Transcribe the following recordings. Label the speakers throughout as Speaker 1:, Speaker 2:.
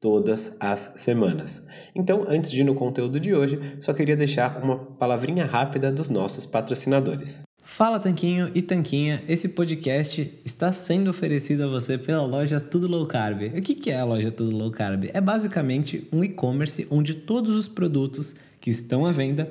Speaker 1: todas as semanas. Então, antes de ir no conteúdo de hoje, só queria deixar uma palavrinha rápida dos nossos patrocinadores. Fala Tanquinho e Tanquinha, esse podcast está sendo oferecido a você pela loja Tudo Low Carb. O que é a loja Tudo Low Carb? É basicamente um e-commerce onde todos os produtos que estão à venda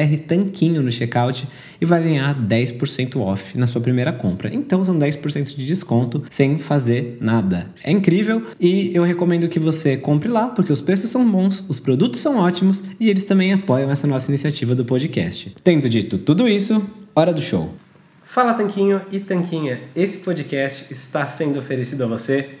Speaker 1: BR Tanquinho no checkout e vai ganhar 10% off na sua primeira compra. Então são 10% de desconto sem fazer nada. É incrível e eu recomendo que você compre lá porque os preços são bons, os produtos são ótimos e eles também apoiam essa nossa iniciativa do podcast. Tendo dito tudo isso, hora do show. Fala Tanquinho e Tanquinha, esse podcast está sendo oferecido a você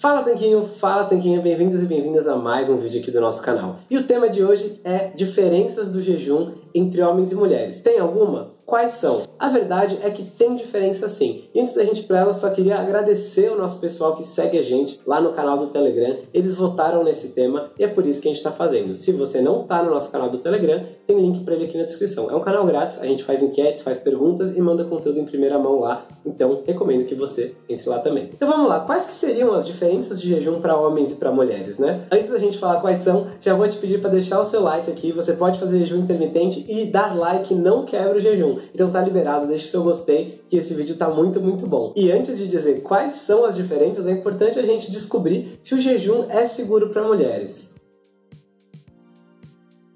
Speaker 1: Fala Tanquinho, fala Tanquinha, bem-vindos e bem-vindas a mais um vídeo aqui do nosso canal. E o tema de hoje é diferenças do jejum entre homens e mulheres. Tem alguma? Quais são? A verdade é que tem diferença sim. E antes da gente ir para ela, só queria agradecer o nosso pessoal que segue a gente lá no canal do Telegram. Eles votaram nesse tema e é por isso que a gente está fazendo. Se você não está no nosso canal do Telegram, tem link para ele aqui na descrição. É um canal grátis, a gente faz enquetes, faz perguntas e manda conteúdo em primeira mão lá. Então, recomendo que você entre lá também. Então vamos lá, quais que seriam as diferenças de jejum para homens e para mulheres, né? Antes da gente falar quais são, já vou te pedir para deixar o seu like aqui. Você pode fazer jejum intermitente e dar like não quebra o jejum. Então tá liberado, deixe o seu gostei, que esse vídeo tá muito, muito bom. E antes de dizer quais são as diferenças, é importante a gente descobrir se o jejum é seguro para mulheres.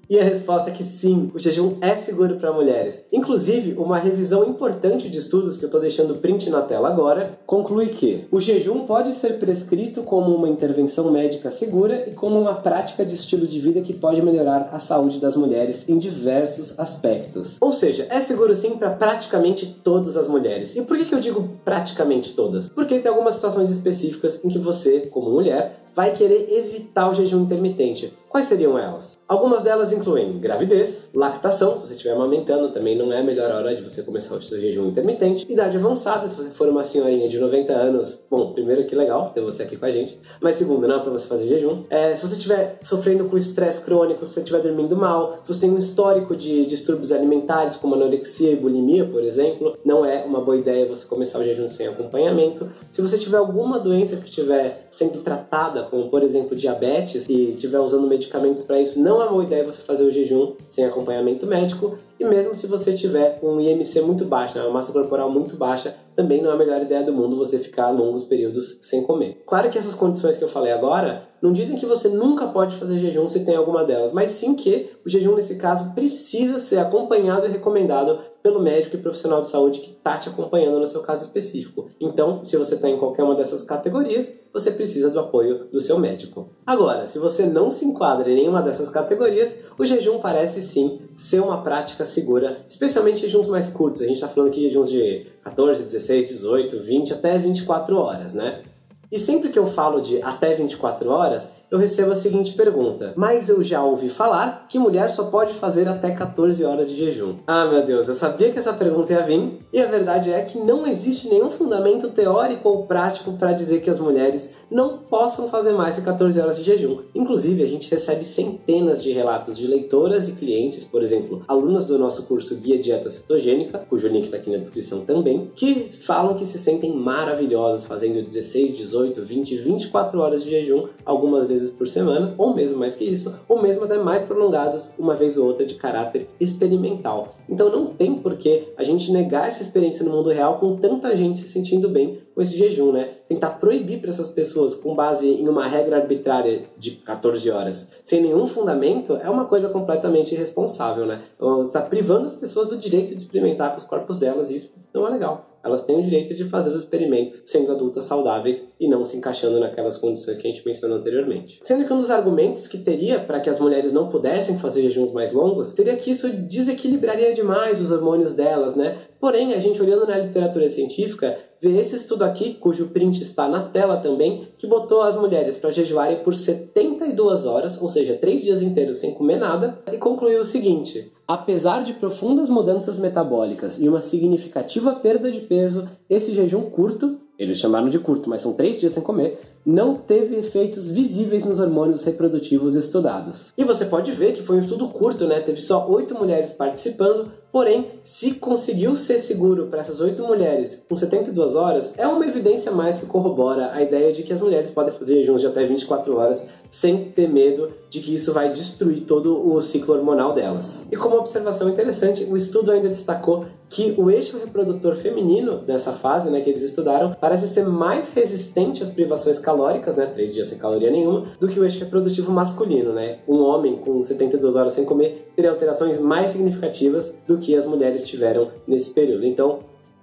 Speaker 1: E a resposta é que sim, o jejum é seguro para mulheres. Inclusive, uma revisão importante de estudos que eu estou deixando print na tela agora conclui que o jejum pode ser prescrito como uma intervenção médica segura e como uma prática de estilo de vida que pode melhorar a saúde das mulheres em diversos aspectos. Ou seja, é seguro sim para praticamente todas as mulheres. E por que, que eu digo praticamente todas? Porque tem algumas situações específicas em que você, como mulher, vai querer evitar o jejum intermitente. Quais seriam elas? Algumas delas incluem gravidez, lactação, se você estiver amamentando, também não é a melhor hora de você começar o seu jejum intermitente, idade avançada, se você for uma senhorinha de 90 anos, bom, primeiro que legal ter você aqui com a gente, mas segundo, não é para você fazer jejum. É, se você estiver sofrendo com estresse crônico, se você estiver dormindo mal, se você tem um histórico de distúrbios alimentares, como anorexia e bulimia, por exemplo, não é uma boa ideia você começar o jejum sem acompanhamento. Se você tiver alguma doença que estiver sendo tratada, como por exemplo diabetes, e estiver usando medicamentos para isso, não é uma boa ideia você fazer o jejum sem acompanhamento médico. E mesmo se você tiver um IMC muito baixo, né, uma massa corporal muito baixa, também não é a melhor ideia do mundo você ficar longos períodos sem comer. Claro que essas condições que eu falei agora não dizem que você nunca pode fazer jejum se tem alguma delas, mas sim que o jejum nesse caso precisa ser acompanhado e recomendado pelo médico e profissional de saúde que está te acompanhando no seu caso específico. Então, se você está em qualquer uma dessas categorias, você precisa do apoio do seu médico. Agora, se você não se enquadra em nenhuma dessas categorias, o jejum parece sim ser uma prática segura, especialmente jejuns mais curtos. A gente está falando aqui de jejuns de 14, 16, 18, 20 até 24 horas, né? E sempre que eu falo de até 24 horas, eu recebo a seguinte pergunta: Mas eu já ouvi falar que mulher só pode fazer até 14 horas de jejum. Ah, meu Deus, eu sabia que essa pergunta ia vir, e a verdade é que não existe nenhum fundamento teórico ou prático para dizer que as mulheres não possam fazer mais de 14 horas de jejum. Inclusive, a gente recebe centenas de relatos de leitoras e clientes, por exemplo, alunas do nosso curso Guia Dieta Cetogênica, cujo link está aqui na descrição também, que falam que se sentem maravilhosas fazendo 16, 18, 20, 24 horas de jejum, algumas vezes por semana, ou mesmo mais que isso, ou mesmo até mais prolongados, uma vez ou outra, de caráter experimental. Então não tem por que a gente negar essa experiência no mundo real com tanta gente se sentindo bem com esse jejum, né? Tentar proibir para essas pessoas com base em uma regra arbitrária de 14 horas, sem nenhum fundamento, é uma coisa completamente irresponsável, né? Você está privando as pessoas do direito de experimentar com os corpos delas, e isso não é legal elas têm o direito de fazer os experimentos sendo adultas saudáveis e não se encaixando naquelas condições que a gente mencionou anteriormente. Sendo que um dos argumentos que teria para que as mulheres não pudessem fazer jejuns mais longos seria que isso desequilibraria demais os hormônios delas, né? Porém, a gente olhando na literatura científica, vê esse estudo aqui, cujo print está na tela também, que botou as mulheres para jejuarem por 72 horas, ou seja, 3 dias inteiros sem comer nada, e concluiu o seguinte: Apesar de profundas mudanças metabólicas e uma significativa perda de peso, esse jejum curto, eles chamaram de curto, mas são três dias sem comer, não teve efeitos visíveis nos hormônios reprodutivos estudados. E você pode ver que foi um estudo curto, né? Teve só oito mulheres participando, porém, se conseguiu ser seguro para essas oito mulheres com 72 horas, é uma evidência mais que corrobora a ideia de que as mulheres podem fazer jejuns de até 24 horas sem ter medo de que isso vai destruir todo o ciclo hormonal delas. E como observação interessante, o estudo ainda destacou que o eixo reprodutor feminino dessa fase, né, que eles estudaram, parece ser mais resistente às privações calóricas, né, três dias sem caloria nenhuma, do que o eixo reprodutivo masculino, né? Um homem com 72 horas sem comer teria alterações mais significativas do que as mulheres tiveram nesse período. Então,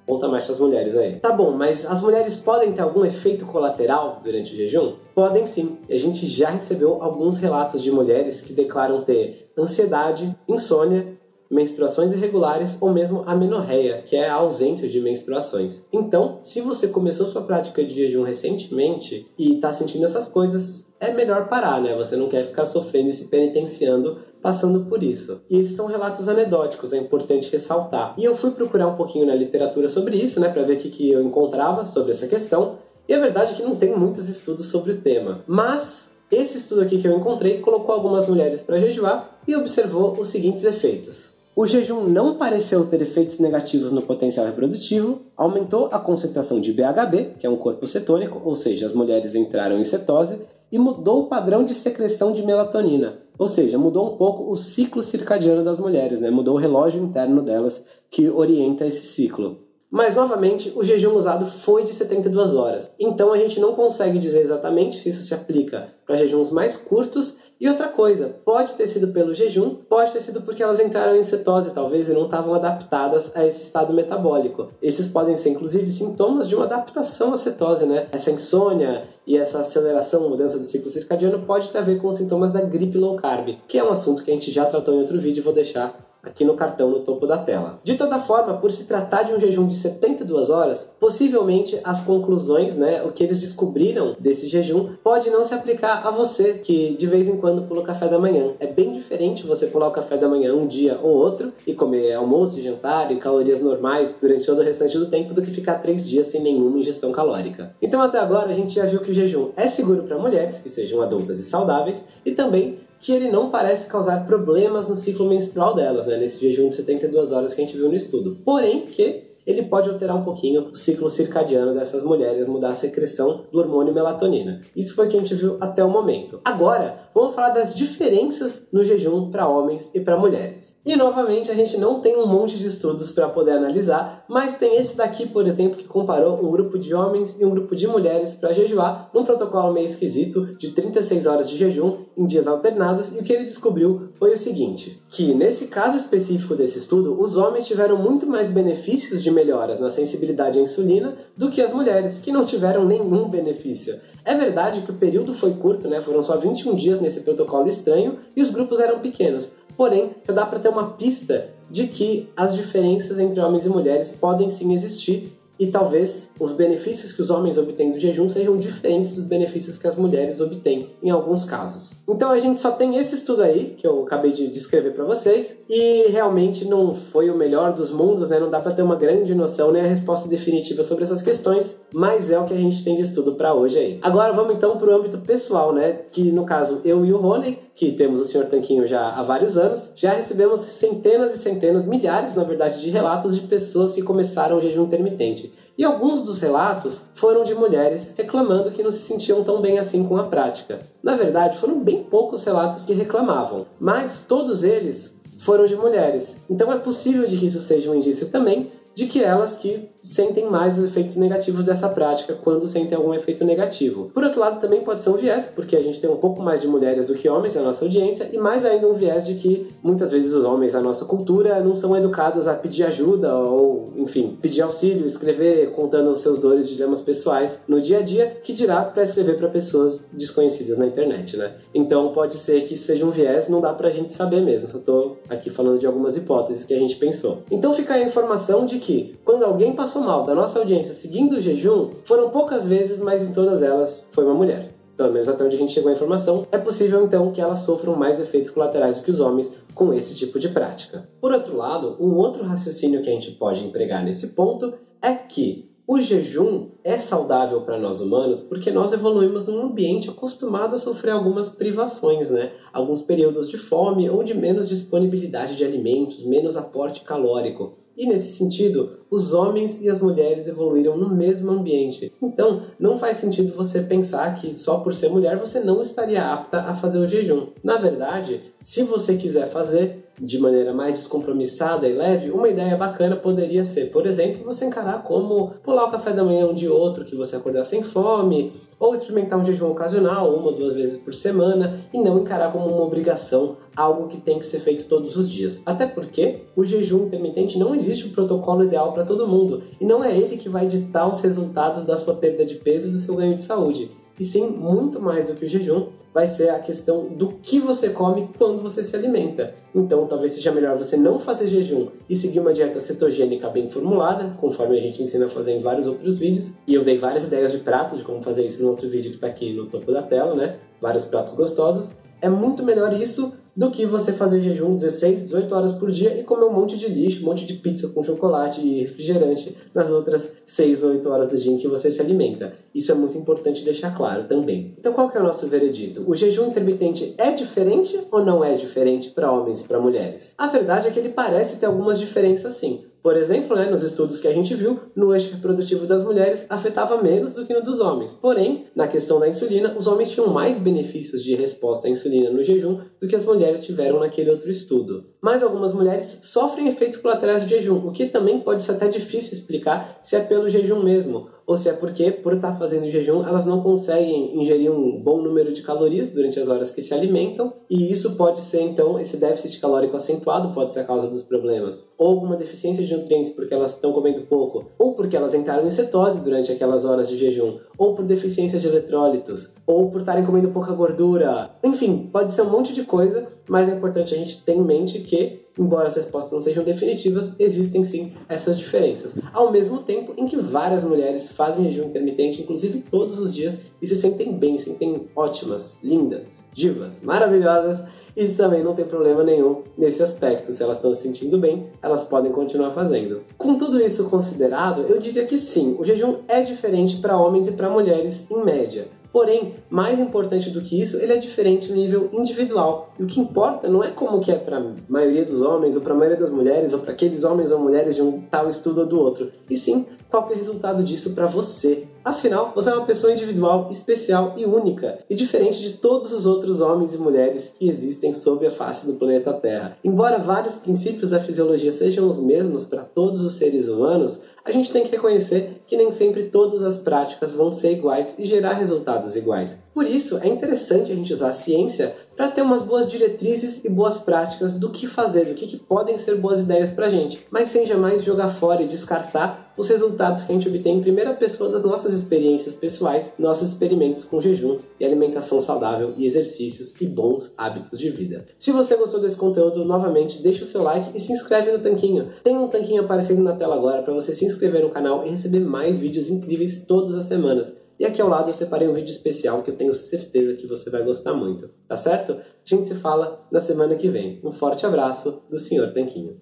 Speaker 1: conta mais para as mulheres aí. Tá bom, mas as mulheres podem ter algum efeito colateral durante o jejum? Podem sim. A gente já recebeu alguns relatos de mulheres que declaram ter ansiedade, insônia menstruações irregulares ou mesmo amenorreia, que é a ausência de menstruações. Então, se você começou sua prática de jejum recentemente e está sentindo essas coisas, é melhor parar, né? Você não quer ficar sofrendo e se penitenciando passando por isso. E esses são relatos anedóticos, é importante ressaltar. E eu fui procurar um pouquinho na literatura sobre isso, né, para ver o que, que eu encontrava sobre essa questão. E a verdade é que não tem muitos estudos sobre o tema. Mas esse estudo aqui que eu encontrei colocou algumas mulheres para jejuar e observou os seguintes efeitos. O jejum não pareceu ter efeitos negativos no potencial reprodutivo, aumentou a concentração de BHB, que é um corpo cetônico, ou seja, as mulheres entraram em cetose, e mudou o padrão de secreção de melatonina, ou seja, mudou um pouco o ciclo circadiano das mulheres, né? mudou o relógio interno delas que orienta esse ciclo. Mas novamente, o jejum usado foi de 72 horas, então a gente não consegue dizer exatamente se isso se aplica para jejuns mais curtos E outra coisa, pode ter sido pelo jejum, pode ter sido porque elas entraram em cetose, talvez, e não estavam adaptadas a esse estado metabólico. Esses podem ser, inclusive, sintomas de uma adaptação à cetose, né? Essa insônia e essa aceleração, mudança do ciclo circadiano pode ter a ver com os sintomas da gripe low carb, que é um assunto que a gente já tratou em outro vídeo, vou deixar aqui no cartão no topo da tela. De toda forma, por se tratar de um jejum de 72 horas, possivelmente as conclusões, né, o que eles descobriram desse jejum, pode não se aplicar a você que de vez em quando pula o café da manhã. É bem diferente você pular o café da manhã um dia ou outro e comer almoço jantar e calorias normais durante todo o restante do tempo do que ficar três dias sem nenhuma ingestão calórica. Então até agora a gente já viu que o jejum é seguro para mulheres que sejam adultas e saudáveis e também que ele não parece causar problemas no ciclo menstrual delas, né, nesse jejum de 72 horas que a gente viu no estudo. Porém, que ele pode alterar um pouquinho o ciclo circadiano dessas mulheres, mudar a secreção do hormônio melatonina. Isso foi o que a gente viu até o momento. Agora, vamos falar das diferenças no jejum para homens e para mulheres. E novamente, a gente não tem um monte de estudos para poder analisar, mas tem esse daqui, por exemplo, que comparou um grupo de homens e um grupo de mulheres para jejuar num protocolo meio esquisito de 36 horas de jejum em dias alternados, e o que ele descobriu foi o seguinte: que nesse caso específico desse estudo, os homens tiveram muito mais benefícios de melhoras na sensibilidade à insulina do que as mulheres, que não tiveram nenhum benefício. É verdade que o período foi curto, né? Foram só 21 dias nesse protocolo estranho e os grupos eram pequenos. Porém, já dá para ter uma pista de que as diferenças entre homens e mulheres podem sim existir e talvez os benefícios que os homens obtêm do jejum sejam diferentes dos benefícios que as mulheres obtêm em alguns casos. Então a gente só tem esse estudo aí que eu acabei de descrever para vocês e realmente não foi o melhor dos mundos, né? Não dá para ter uma grande noção nem a resposta definitiva sobre essas questões, mas é o que a gente tem de estudo para hoje aí. Agora vamos então para o âmbito pessoal, né? Que no caso eu e o Rony, que temos o Sr. Tanquinho já há vários anos, já recebemos centenas e centenas, milhares na verdade, de relatos de pessoas que começaram o jejum intermitente. E alguns dos relatos foram de mulheres reclamando que não se sentiam tão bem assim com a prática. Na verdade, foram bem poucos relatos que reclamavam, mas todos eles foram de mulheres. Então é possível de que isso seja um indício também de que elas que sentem mais os efeitos negativos dessa prática quando sentem algum efeito negativo. Por outro lado, também pode ser um viés, porque a gente tem um pouco mais de mulheres do que homens na nossa audiência, e mais ainda um viés de que muitas vezes os homens da nossa cultura não são educados a pedir ajuda ou, enfim, pedir auxílio, escrever contando os seus dores e dilemas pessoais no dia a dia, que dirá para escrever para pessoas desconhecidas na internet, né? Então pode ser que isso seja um viés, não dá pra gente saber mesmo, só tô aqui falando de algumas hipóteses que a gente pensou. Então fica a informação de que quando alguém passou passou mal da nossa audiência seguindo o jejum foram poucas vezes, mas em todas elas foi uma mulher. Pelo menos até onde a gente chegou a informação, é possível então que elas sofram mais efeitos colaterais do que os homens com esse tipo de prática. Por outro lado, um outro raciocínio que a gente pode empregar nesse ponto é que o jejum é saudável para nós humanos porque nós evoluímos num ambiente acostumado a sofrer algumas privações, né? Alguns períodos de fome ou de menos disponibilidade de alimentos, menos aporte calórico. E nesse sentido, os homens e as mulheres evoluíram no mesmo ambiente. Então, não faz sentido você pensar que só por ser mulher você não estaria apta a fazer o jejum. Na verdade, se você quiser fazer de maneira mais descompromissada e leve, uma ideia bacana poderia ser, por exemplo, você encarar como pular o café da manhã um de outro, que você acordar sem fome, ou experimentar um jejum ocasional, uma ou duas vezes por semana, e não encarar como uma obrigação, algo que tem que ser feito todos os dias. Até porque o jejum intermitente não existe um protocolo ideal para todo mundo, e não é ele que vai ditar os resultados da sua perda de peso e do seu ganho de saúde e sim, muito mais do que o jejum, vai ser a questão do que você come quando você se alimenta. Então, talvez seja melhor você não fazer jejum e seguir uma dieta cetogênica bem formulada, conforme a gente ensina a fazer em vários outros vídeos. E eu dei várias ideias de pratos de como fazer isso no outro vídeo que está aqui no topo da tela, né? Vários pratos gostosos. É muito melhor isso do que você fazer jejum 16, 18 horas por dia e comer um monte de lixo, um monte de pizza com chocolate e refrigerante nas outras 6 ou 8 horas do dia em que você se alimenta. Isso é muito importante deixar claro também. Então qual que é o nosso veredito? O jejum intermitente é diferente ou não é diferente para homens e para mulheres? A verdade é que ele parece ter algumas diferenças sim. Por exemplo, né, nos estudos que a gente viu, no eixo reprodutivo das mulheres afetava menos do que no dos homens. Porém, na questão da insulina, os homens tinham mais benefícios de resposta à insulina no jejum do que as mulheres tiveram naquele outro estudo. Mas algumas mulheres sofrem efeitos colaterais do jejum, o que também pode ser até difícil explicar se é pelo jejum mesmo, ou se é porque, por estar fazendo jejum, elas não conseguem ingerir um bom número de calorias durante as horas que se alimentam, e isso pode ser, então, esse déficit calórico acentuado pode ser a causa dos problemas. Ou alguma deficiência de nutrientes porque elas estão comendo pouco, ou porque elas entraram em cetose durante aquelas horas de jejum, ou por deficiência de eletrólitos, ou por estarem comendo pouca gordura. Enfim, pode ser um monte de coisa, mas é importante a gente ter em mente que embora as respostas não sejam definitivas, existem sim essas diferenças. Ao mesmo tempo em que várias mulheres fazem jejum intermitente, inclusive todos os dias, e se sentem bem, se sentem ótimas, lindas, divas, maravilhosas, e também não tem problema nenhum nesse aspecto. Se elas estão se sentindo bem, elas podem continuar fazendo. Com tudo isso considerado, eu diria que sim, o jejum é diferente para homens e para mulheres em média. Porém, mais importante do que isso, ele é diferente no nível individual. E o que importa não é como que é para a maioria dos homens, ou para a maioria das mulheres, ou para aqueles homens ou mulheres de um tal estudo ou do outro. E sim, qual é o resultado disso para você. Afinal, você é uma pessoa individual, especial e única, e diferente de todos os outros homens e mulheres que existem sobre a face do planeta Terra. Embora vários princípios da fisiologia sejam os mesmos para todos os seres humanos, a gente tem que reconhecer que nem sempre todas as práticas vão ser iguais e gerar resultados iguais. Por isso, é interessante a gente usar a ciência para ter umas boas diretrizes e boas práticas do que fazer, do que, que podem ser boas ideias para a gente, mas sem jamais jogar fora e descartar os resultados que a gente obtém em primeira pessoa das nossas experiências pessoais, nossos experimentos com jejum e alimentação saudável e exercícios e bons hábitos de vida. Se você gostou desse conteúdo, novamente, deixa o seu like e se inscreve no Tanquinho. Tem um Tanquinho aparecendo na tela agora para você se inscrever no canal e receber mais vídeos incríveis todas as semanas. E aqui ao lado eu separei um vídeo especial que eu tenho certeza que você vai gostar muito, tá certo? A gente se fala na semana que vem. Um forte abraço do Sr. Tanquinho.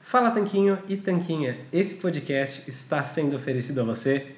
Speaker 1: Fala Tanquinho e Tanquinha, esse podcast está sendo oferecido a você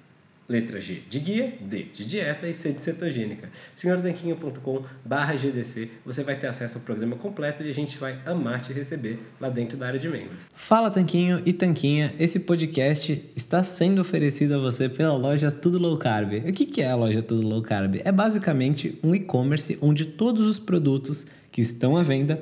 Speaker 1: letra G de guia, D de dieta e C de cetogênica. senhortanquinho.com barra GDC, você vai ter acesso ao programa completo e a gente vai amar te receber lá dentro da área de membros.
Speaker 2: Fala Tanquinho e Tanquinha, esse podcast está sendo oferecido a você pela loja Tudo Low Carb. O que é a loja Tudo Low Carb? É basicamente um e-commerce onde todos os produtos que estão à venda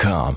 Speaker 3: com.